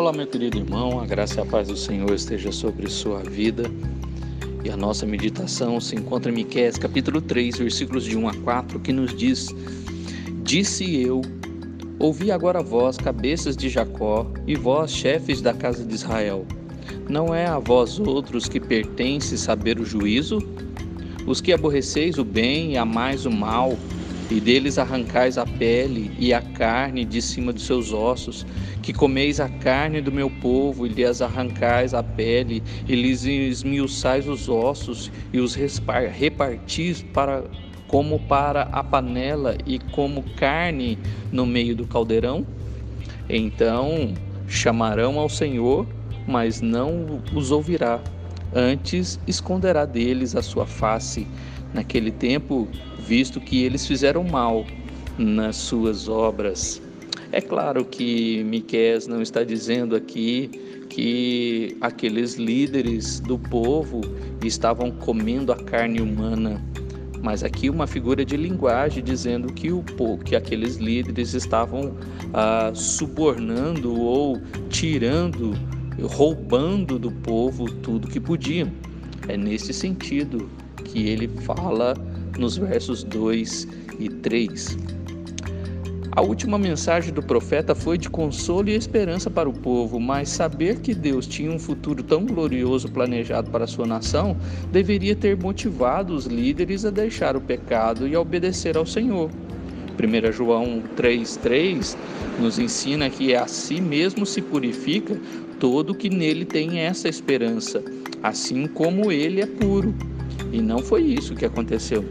Olá, meu querido irmão, a graça e a paz do Senhor esteja sobre sua vida. E a nossa meditação se encontra em Miqueias, capítulo 3, versículos de 1 a 4, que nos diz: Disse eu: Ouvi agora vós, cabeças de Jacó, e vós, chefes da casa de Israel. Não é a vós outros que pertence saber o juízo? Os que aborreceis o bem e amais o mal, e deles arrancais a pele e a carne de cima dos seus ossos, que comeis a carne do meu povo, e lhes arrancais a pele, e lhes esmiuçais os ossos, e os repartis para como para a panela e como carne no meio do caldeirão? Então chamarão ao Senhor, mas não os ouvirá. Antes esconderá deles a sua face naquele tempo, visto que eles fizeram mal nas suas obras. É claro que Miqués não está dizendo aqui que aqueles líderes do povo estavam comendo a carne humana, mas aqui uma figura de linguagem dizendo que o que aqueles líderes estavam ah, subornando ou tirando, roubando do povo tudo que podiam. É nesse sentido que ele fala nos versos 2 e 3. A última mensagem do profeta foi de consolo e esperança para o povo, mas saber que Deus tinha um futuro tão glorioso planejado para a sua nação deveria ter motivado os líderes a deixar o pecado e a obedecer ao Senhor. 1 João 3,3 nos ensina que a si mesmo se purifica todo que nele tem essa esperança, assim como ele é puro. E não foi isso que aconteceu.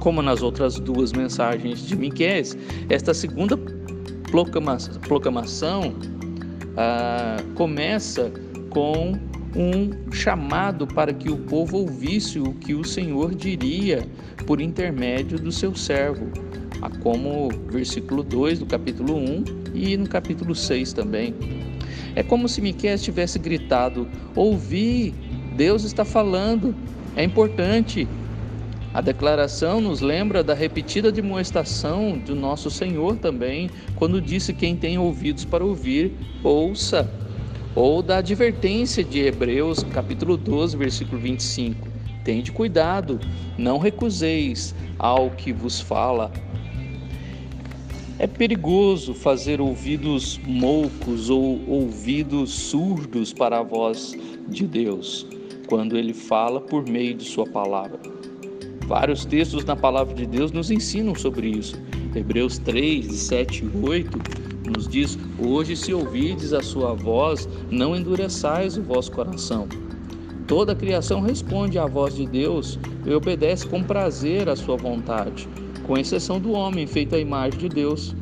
Como nas outras duas mensagens de Miqués, esta segunda proclamação ah, começa com um chamado para que o povo ouvisse o que o Senhor diria por intermédio do seu servo, como versículo 2 do capítulo 1 e no capítulo 6 também. É como se Miqués tivesse gritado: Ouvi, Deus está falando, é importante. A declaração nos lembra da repetida demonstração do nosso Senhor também, quando disse: Quem tem ouvidos para ouvir, ouça. Ou da advertência de Hebreus, capítulo 12, versículo 25. Tende cuidado, não recuseis ao que vos fala. É perigoso fazer ouvidos moucos ou ouvidos surdos para a voz de Deus quando ele fala por meio de sua palavra. Vários textos na palavra de Deus nos ensinam sobre isso. Hebreus 3, 7 e 8 nos diz: Hoje, se ouvides a sua voz, não endureçais o vosso coração. Toda a criação responde à voz de Deus e obedece com prazer à sua vontade, com exceção do homem feito à imagem de Deus.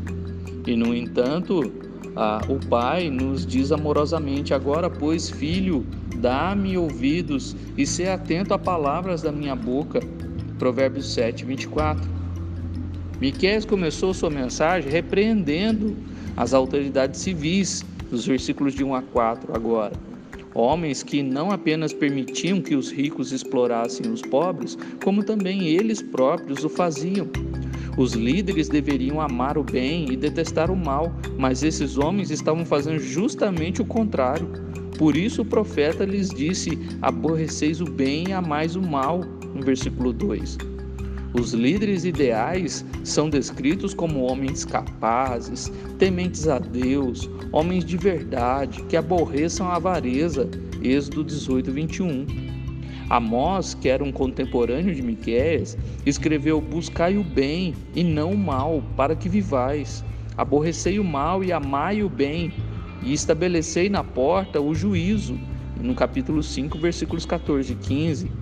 E, no entanto, ah, o Pai nos diz amorosamente: Agora, pois, filho, dá-me ouvidos e se atento a palavras da minha boca. Provérbios 7, 24. Miqueias começou sua mensagem repreendendo as autoridades civis, dos versículos de 1 a 4 agora. Homens que não apenas permitiam que os ricos explorassem os pobres, como também eles próprios o faziam. Os líderes deveriam amar o bem e detestar o mal, mas esses homens estavam fazendo justamente o contrário. Por isso o profeta lhes disse: Aborreceis o bem e amais o mal, no versículo 2. Os líderes ideais são descritos como homens capazes, tementes a Deus, homens de verdade, que aborreçam a avareza. Êxodo 18, 21. Amós, que era um contemporâneo de Miqueias, escreveu: Buscai o bem e não o mal, para que vivais. Aborrecei o mal e amai o bem, e estabelecei na porta o juízo. No capítulo 5, versículos 14 e 15.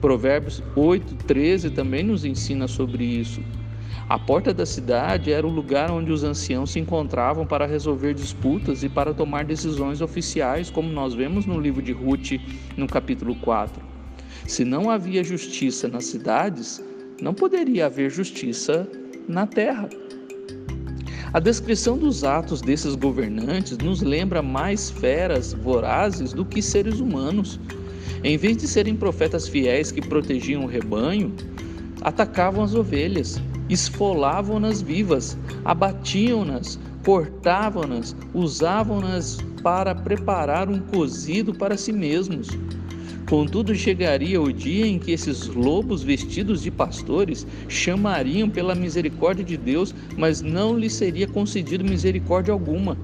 Provérbios 8, 13 também nos ensina sobre isso. A porta da cidade era o lugar onde os anciãos se encontravam para resolver disputas e para tomar decisões oficiais, como nós vemos no livro de Ruth, no capítulo 4. Se não havia justiça nas cidades, não poderia haver justiça na terra. A descrição dos atos desses governantes nos lembra mais feras vorazes do que seres humanos. Em vez de serem profetas fiéis que protegiam o rebanho, atacavam as ovelhas, esfolavam-nas vivas, abatiam-nas, cortavam-nas, usavam-nas para preparar um cozido para si mesmos. Contudo, chegaria o dia em que esses lobos vestidos de pastores chamariam pela misericórdia de Deus, mas não lhes seria concedido misericórdia alguma.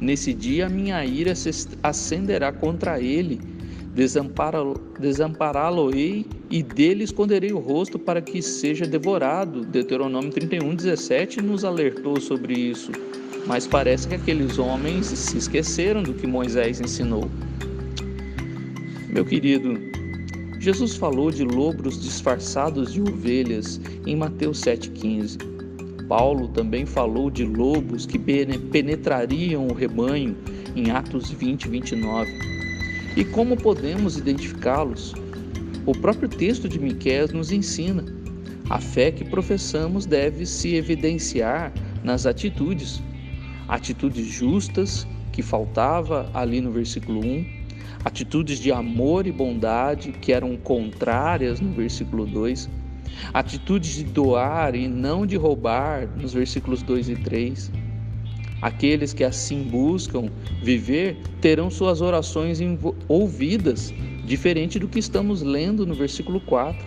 Nesse dia a minha ira se acenderá contra ele, desampará-lo-ei e dele esconderei o rosto para que seja devorado. Deuteronômio 31, 17 nos alertou sobre isso. Mas parece que aqueles homens se esqueceram do que Moisés ensinou. Meu querido, Jesus falou de lobos disfarçados de ovelhas em Mateus 7,15. Paulo também falou de lobos que penetrariam o rebanho em Atos 20, 29. E como podemos identificá-los? O próprio texto de Miqueias nos ensina. A fé que professamos deve se evidenciar nas atitudes, atitudes justas, que faltava ali no versículo 1, atitudes de amor e bondade, que eram contrárias no versículo 2, atitudes de doar e não de roubar, nos versículos 2 e 3. Aqueles que assim buscam viver terão suas orações ouvidas, diferente do que estamos lendo no versículo 4.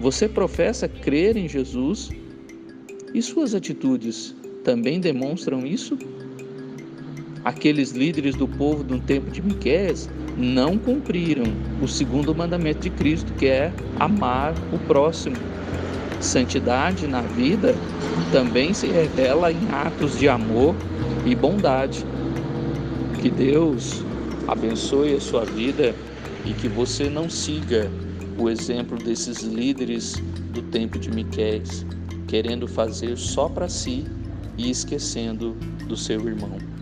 Você professa crer em Jesus e suas atitudes também demonstram isso? Aqueles líderes do povo no tempo de Miqueias não cumpriram o segundo mandamento de Cristo, que é amar o próximo. Santidade na vida também se revela em atos de amor e bondade. Que Deus abençoe a sua vida e que você não siga o exemplo desses líderes do tempo de Miqueias, querendo fazer só para si e esquecendo do seu irmão.